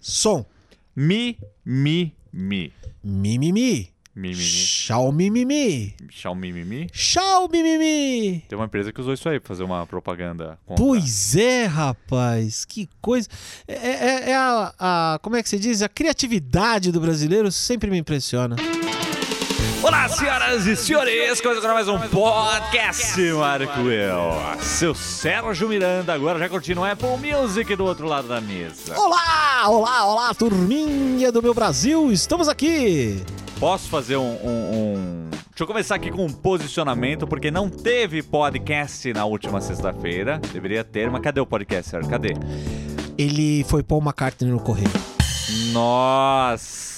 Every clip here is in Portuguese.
Som. Mi, mi, mi. Mimimi. Mi, mi, mi. Xiaomi Mimi. Xiaomi, mi, mi. Xiaomi Mimi. Tem uma empresa que usou isso aí pra fazer uma propaganda. contra. Pois é, rapaz. Que coisa. É, é- é a, a- Como é que se diz? A criatividade do brasileiro sempre me impressiona. Olá, senhoras e senhores! Começa agora mais um podcast, Marco Eu. Seu Sérgio Miranda, agora já curtindo o Apple Music do outro lado da mesa. Olá, olá, olá, turminha do meu Brasil. Estamos aqui. Posso fazer um, um- um- Deixa eu começar aqui com um posicionamento, porque não teve podcast na última sexta-feira. Deveria ter, mas cadê o podcast, Sérgio? Cadê? Ele foi Paul McCartney no correio. Nossa,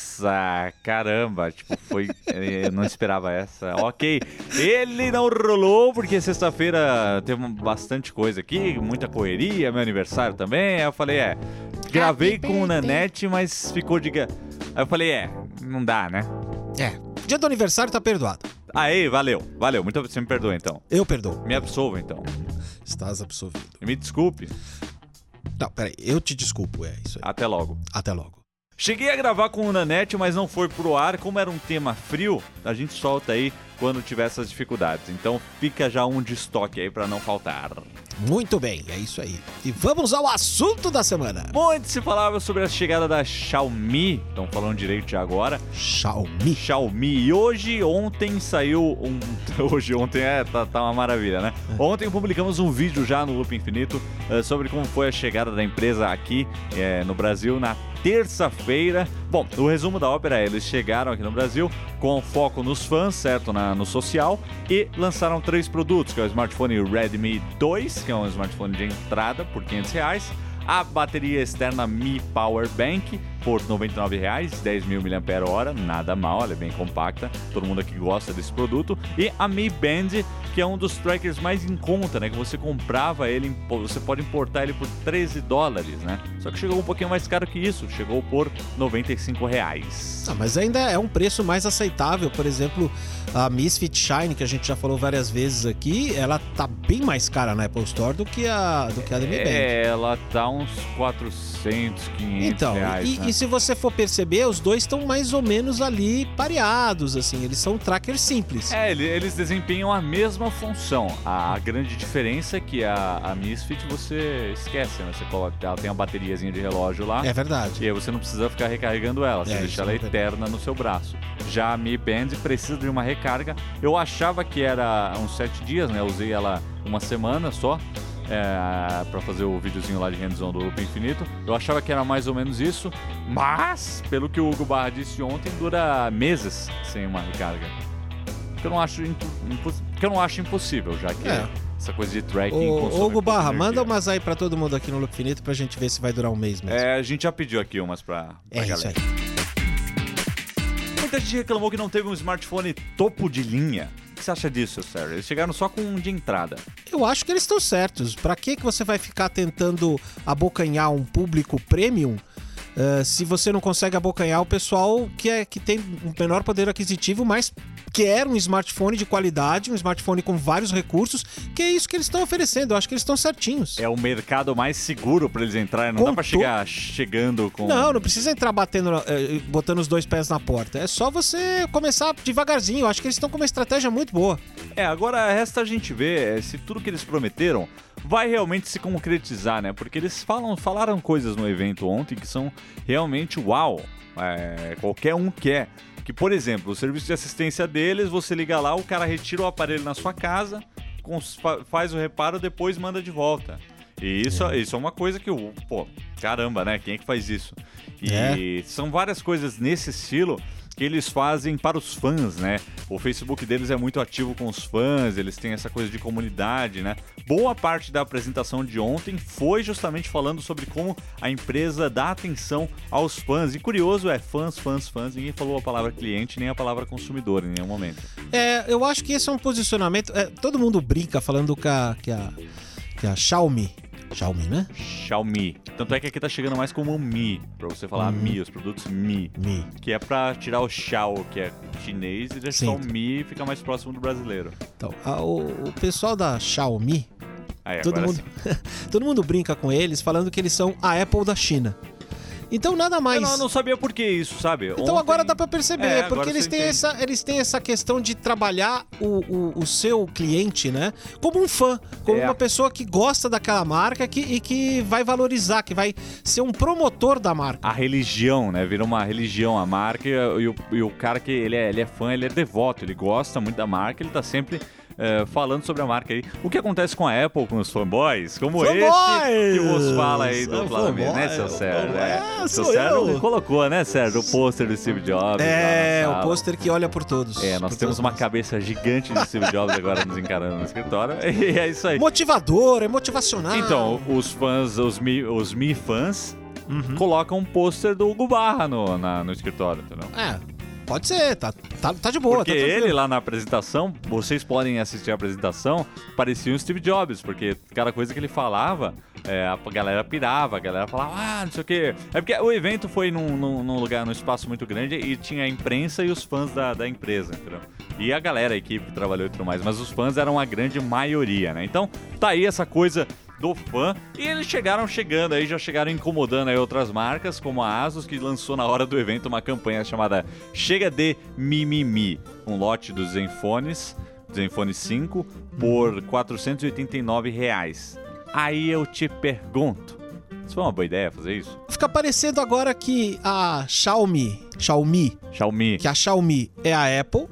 caramba, tipo, foi. Eu não esperava essa. Ok, ele não rolou, porque sexta-feira teve bastante coisa aqui, muita correria, meu aniversário também. Aí eu falei, é, gravei com o Nanete, mas ficou de. Aí eu falei, é, não dá, né? É. Dia do aniversário tá perdoado. Aí, valeu, valeu, muito você me perdoa então. Eu perdoo. Me absolva então. Estás absolvido. Me desculpe. Não, peraí. Eu te desculpo. É isso aí. Até logo. Até logo. Cheguei a gravar com o Nanete, mas não foi pro ar. Como era um tema frio, a gente solta aí quando tiver essas dificuldades. Então fica já um de estoque aí pra não faltar. Muito bem, é isso aí. E vamos ao assunto da semana. Muito se falava sobre a chegada da Xiaomi. Estão falando direito já agora. Xiaomi. Xiaomi. E hoje, ontem saiu um. Hoje, ontem é, tá, tá uma maravilha, né? Ontem publicamos um vídeo já no Loop Infinito eh, sobre como foi a chegada da empresa aqui eh, no Brasil na terça-feira. Bom, o resumo da ópera é: eles chegaram aqui no Brasil com foco nos fãs, certo? Na, no social, e lançaram três produtos: que é o smartphone Redmi 2, que é um smartphone de entrada por 500 reais. A bateria externa Mi Power Bank por R$ 99,00, 10 mil mAh, nada mal, ela é bem compacta, todo mundo aqui gosta desse produto. E a Mi Band, que é um dos trackers mais em conta, né? Que você comprava ele, você pode importar ele por 13 dólares, né? Só que chegou um pouquinho mais caro que isso, chegou por 95 reais. Ah, mas ainda é um preço mais aceitável. Por exemplo, a Misfit Shine, que a gente já falou várias vezes aqui, ela tá bem mais cara na Apple Store do que a, do que a da Mi Band. É, ela tá uns 400, 500 Então, reais, e, né? E se você for perceber, os dois estão mais ou menos ali pareados, assim, eles são trackers simples. É, ele- eles desempenham a mesma função. A, grande diferença é que a, a Misfit você esquece, né? Você coloca, ela tem uma bateriazinha de relógio lá. É verdade. E aí você não precisa ficar recarregando ela, você É, deixa ela é eterna no seu braço. Já a Mi Band precisa de uma recarga. Eu achava que era uns sete dias, né? Eu usei ela uma semana só. É, para fazer o videozinho lá de hands-on do Loop Infinito. Eu achava que era mais ou menos isso, mas, pelo que o Hugo Barra disse ontem, dura meses sem uma recarga. Que eu não acho, que eu não acho impossível, já que É. essa coisa de tracking. Ô, Hugo Barra, energia. manda umas aí pra todo mundo aqui no Loop Finito pra gente ver se vai durar um mês mesmo. É, a gente já pediu aqui umas pra, pra É, isso galera. aí. Muita gente reclamou que não teve um smartphone topo de linha. Que você acha disso, Sérgio? Eles chegaram só com um de entrada. Eu acho que eles estão certos. Pra que que você vai ficar tentando abocanhar um público premium eh, se você não consegue abocanhar o pessoal que, é, que tem um menor poder aquisitivo, mas quer um smartphone de qualidade, um smartphone com vários recursos, que é isso que eles estão oferecendo. Eu acho que eles estão certinhos. É o mercado mais seguro pra eles entrarem. Não Com dá to- chegar chegando com. Não, não precisa entrar batendo, na- eh, botando os dois pés na porta. É só você começar devagarzinho. Eu acho que eles estão com uma estratégia muito boa. É, agora resta a gente ver é, se tudo que eles prometeram vai realmente se concretizar, né? Porque eles falam, falaram coisas no evento ontem que são realmente uau. É, qualquer um quer. Que, por exemplo, o serviço de assistência deles, você liga lá, o cara retira o aparelho na sua casa, faz o reparo, depois manda de volta. E isso, isso é uma coisa que, o- pô, caramba, né? Quem é que faz isso? E são várias coisas nesse estilo que eles fazem para os fãs, né? O Facebook deles é muito ativo com os fãs, eles têm essa coisa de comunidade, né? Boa parte da apresentação de ontem foi justamente falando sobre como a empresa dá atenção aos fãs. E curioso é fãs, fãs, fãs. Ninguém falou a palavra cliente nem a palavra consumidor em nenhum momento. É, eu acho que esse é um posicionamento. é, todo mundo brinca falando que a, que a, que a Xiaomi. Xiaomi, né? Xiaomi. Tanto é que aqui tá chegando mais como Mi, pra você falar Mi, os produtos Mi. Mi. Que é pra tirar o Xiao, que é chinês, e deixar Sim. o Mi e ficar mais próximo do brasileiro. Então, a- o, o pessoal da Xiaomi, Aí, todo mundo, todo mundo brinca com eles falando que eles são a Apple da China. Então nada mais. Eu não, eu não sabia por que isso, sabe? Então Ontem- agora dá pra perceber, É, porque eles têm, entende. essa, eles têm essa questão de trabalhar o, o, o seu cliente, né? Como um fã, como É. uma pessoa que gosta daquela marca que, e que vai valorizar, que vai ser um promotor da marca. a religião, né? Vira uma religião a marca e, e o, e o cara que ele é, ele é fã, ele é devoto, ele gosta muito da marca, ele tá sempre eh, falando sobre a marca aí. O que acontece com a Apple, com os fanboys, como Fanboys! esse que vos fala aí do Flamengo, né, seu Sérgio? É, Ah, seu Sérgio colocou, né, Sérgio, o pôster do Steve Jobs. É, o pôster que olha por todos. É, nós temos todos uma cabeça gigante de Steve Jobs agora nos encarando no escritório. E é isso aí. Motivador, é motivacional. Então, os fãs, os Mi, os Mi fãs, Uhum. colocam um pôster do Hugo Barra no, na- no escritório, entendeu? É, pode ser, tá, tá, tá de boa. Porque tá ele lá na apresentação, vocês podem assistir a apresentação, parecia o Steve Jobs, porque cada coisa que ele falava, é, a galera pirava, a galera falava, ah, não sei o quê. É porque o evento foi num, num- num lugar, num espaço muito grande e tinha a imprensa e os fãs da, da empresa, entendeu? E a galera, a equipe que trabalhou e tudo mais, mas os fãs eram a grande maioria, né? Então, tá aí essa coisa do fã. E eles chegaram chegando aí, já chegaram incomodando aí outras marcas, como a Asus, que lançou na hora do evento uma campanha chamada Chega de Mimimi, um lote dos Zenfones, Zenfone 5, por 489 reais. Aí eu te pergunto, isso foi uma boa ideia fazer isso? Fica parecendo agora que a Xiaomi, Xiaomi, Xiaomi. que a Xiaomi é a Apple,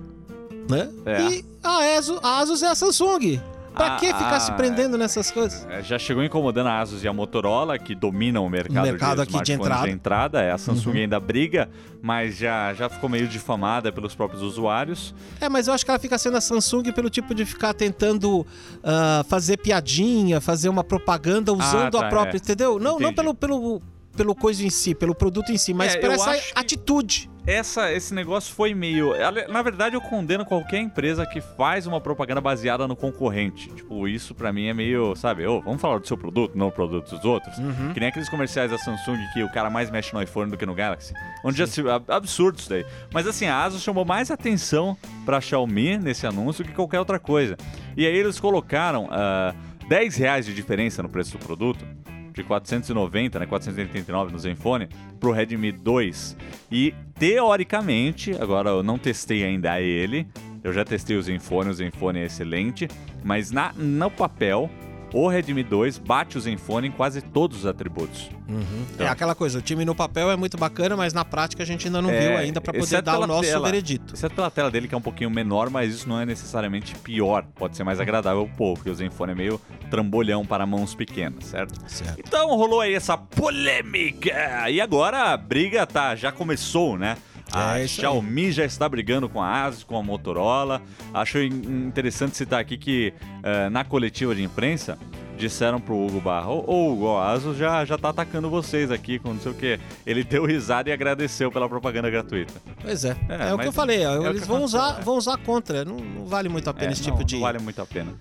né? É. E a Asus, a Asus é a Samsung. Pra Ah, que ficar ah, se prendendo nessas coisas? É, Já chegou incomodando a Asus e a Motorola, que dominam o mercado, mercado aqui de smartphones entrada. É, a Samsung Uhum. ainda briga, mas já, já ficou meio difamada pelos próprios usuários. É, mas eu acho que ela fica sendo a Samsung pelo tipo de ficar tentando ah, fazer piadinha, fazer uma propaganda usando tá, a própria, é. entendeu? Não, não pelo, pelo, pelo coisa em si, pelo produto em si, mas É, por essa atitude. Essa, esse negócio foi meio. Na verdade, eu condeno qualquer empresa que faz uma propaganda baseada no concorrente. Tipo, isso pra mim é meio, sabe, ô, vamos falar do seu produto, não o produto dos outros. Uhum. Que nem aqueles comerciais da Samsung que o cara mais mexe no iPhone do que no Galaxy. Onde já se. ab- Absurdo isso daí. Mas assim, a Asus chamou mais atenção pra Xiaomi nesse anúncio que qualquer outra coisa. E aí eles colocaram ah, 10 reais de diferença no preço do produto. De 490, né? 489 no Zenfone, pro Redmi 2. E teoricamente, agora eu não testei ainda ele. Eu já testei o Zenfone, o Zenfone é excelente. Mas na, no papel, o Redmi 2 bate o Zenfone em quase todos os atributos. Então. É aquela coisa, o time no papel é muito bacana, mas na prática a gente ainda não É, viu ainda pra poder exceto dar o nosso tela. veredito. Exceto pela tela dele, que é um pouquinho menor, mas isso não é necessariamente pior. Pode ser mais agradável pro povo, porque o Zenfone é meio trambolhão para mãos pequenas, certo? Certo. Então rolou aí essa polêmica. E agora a briga tá, já começou, né? A É aí. Xiaomi já está brigando com a Asus, com a Motorola. Acho in- interessante citar aqui que eh, na coletiva de imprensa disseram pro Hugo Barra, ô Hugo, a Asus já, já tá atacando vocês aqui com não sei o quê. Ele deu risada e agradeceu pela propaganda gratuita. Pois é. É, É, o que eu falei, ó, é eles que vão aconteceu, usar, é. vão usar contra. Não, não vale muito a pena É, esse não, tipo de. não vale muito a pena.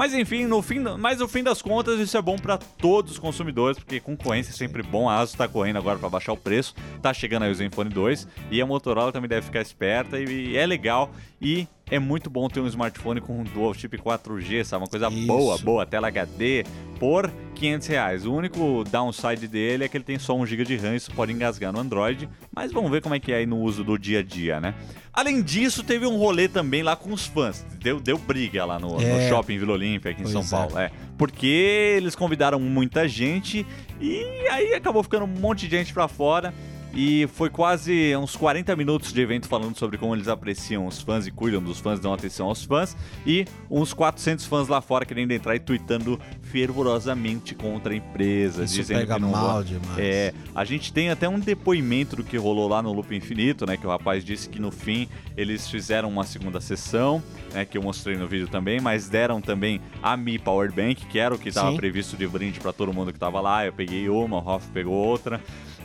Mas enfim, no fim, mas no fim das contas, isso é bom para todos os consumidores, porque concorrência é sempre bom. A Asus tá correndo agora para baixar o preço, tá chegando aí o Zenfone 2 e a Motorola também deve ficar esperta e, é legal. E é muito bom ter um smartphone com um dual chip 4G, sabe? Uma coisa Isso. boa, boa, tela HD por 500 reais. O único downside dele é que ele tem só 1 GB de RAM, isso pode engasgar no Android, mas vamos ver como é que é aí no uso do dia a dia, né? Além disso, teve um rolê também lá com os fãs. Deu, deu briga lá no, no É. shopping Vila Olímpia, aqui em Pois São é. Paulo. É. Porque eles convidaram muita gente e aí acabou ficando um monte de gente pra fora. E foi quase uns 40 minutos de evento falando sobre como eles apreciam os fãs e cuidam dos fãs, dão atenção aos fãs. E uns 400 fãs lá fora querendo entrar e tweetando fervorosamente contra a empresa, Isso dizendo pega que não mal demais. É, a gente tem até um depoimento do que rolou lá no Loop Infinito, né? Que o rapaz disse que no fim eles fizeram uma segunda sessão, né? Que eu mostrei no vídeo também, mas deram também a Mi Power Bank, que era o que estava previsto de brinde para todo mundo que tava lá. Eu peguei uma, o Hoff pegou outra.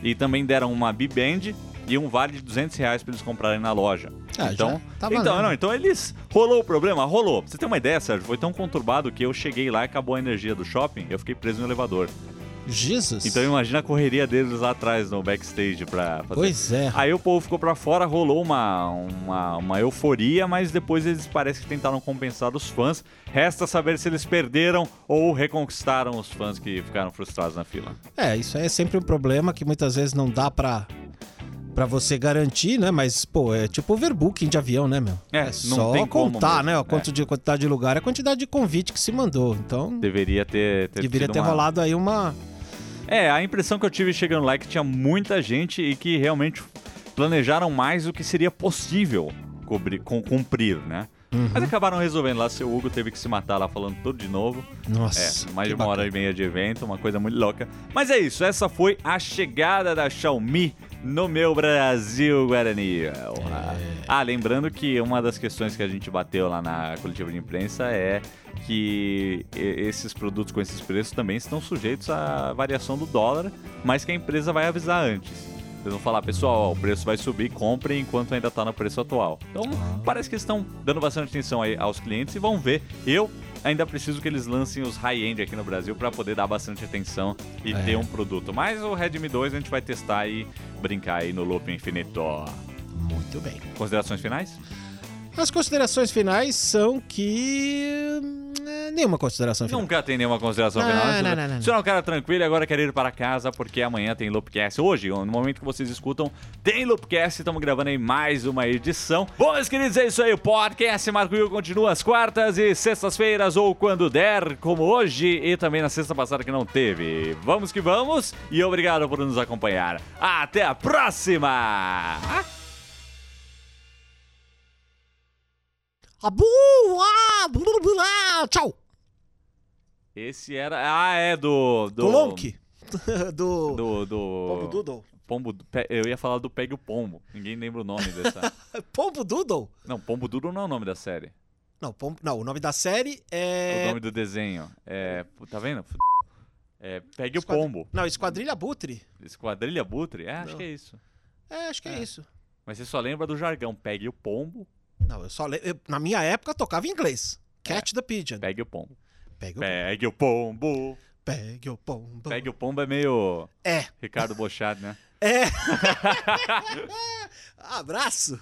E também deram uma B-Band e um vale de 200 reais para eles comprarem na loja. Ah, então, tá então, não, então eles. Rolou o problema? Rolou. Pra você ter uma ideia, Sérgio, foi tão conturbado que eu cheguei lá e acabou a energia do shopping, eu fiquei preso no elevador. Jesus. Então imagina a correria deles lá atrás no backstage pra fazer. Pois é. Aí o povo ficou pra fora, rolou uma, uma, uma euforia, mas depois eles parece que tentaram compensar os fãs. Resta saber se eles perderam ou reconquistaram os fãs que ficaram frustrados na fila. É, isso aí é sempre um problema que muitas vezes não dá pra, pra você garantir, né? Mas, pô, é tipo overbooking de avião, né, meu? É, não só contar, né? A é. quanto de quantidade de lugar, a quantidade de convite que se mandou. Então, Deveria ter, ter deveria ter uma- rolado aí uma. É, a impressão que eu tive chegando lá é que tinha muita gente e que realmente planejaram mais do que seria possível cobrir- cumprir, né? Uhum. Mas acabaram resolvendo lá, seu Hugo teve que se matar lá falando tudo de novo. Nossa. É, mais de uma hora e bacana. meia de evento, uma coisa muito louca. Mas é isso, essa foi a chegada da Xiaomi no meu Brasil, Guarani. Ah, lembrando que uma das questões que a gente bateu lá na coletiva de imprensa é que esses produtos com esses preços também estão sujeitos à variação do dólar, mas que a empresa vai avisar antes. Eles vão falar, pessoal, ó, o preço vai subir, compre enquanto ainda está no preço atual. Então, parece que estão dando bastante atenção aí aos clientes e vão ver. Eu ainda preciso que eles lancem os high-end aqui no Brasil para poder dar bastante atenção e É. ter um produto. Mas o Redmi 2 a gente vai testar e brincar aí no loop infinito. Muito bem. Considerações finais? As considerações finais são que. Hum, é, nenhuma consideração final. Nunca tem nenhuma consideração Não, final. não, não, não, não. Se é um cara tranquilo e agora quer ir para casa porque amanhã tem Loopcast. Hoje, no momento que vocês escutam, tem Loopcast. Estamos gravando aí mais uma edição. Bom, meus queridos, é isso aí. O podcast Marco Will continua às quartas e sextas-feiras ou quando der, como hoje e também na sexta passada que não teve. Vamos que vamos e obrigado por nos acompanhar. Até a próxima! Tchau! Esse era. Ah, é do. Do. Lonk. do. Do. do... Pombo Doodle. Pombo, eu ia falar do Pegue o Pombo. Ninguém lembra o nome dessa. Pombo Doodle? não, Pombo Duro não é o nome da série. Não, Pombo- não, o nome da série O é. nome do desenho. É. Tá vendo? É Pegue o Esquadri- Pombo. Não, Esquadrilha Abutre. Esquadrilha Butre? É, acho que é isso. É, acho que é, É. isso. Mas você só lembra do jargão. Pegue o Pombo, Não, eu só. eu- na minha época eu tocava em inglês. Catch the Pigeon. pegue o pombo. Pegue o Pegue o pombo. Pegue o pombo. Pegue o pombo é meio É. Ricardo Bochado, né? É. Abraço.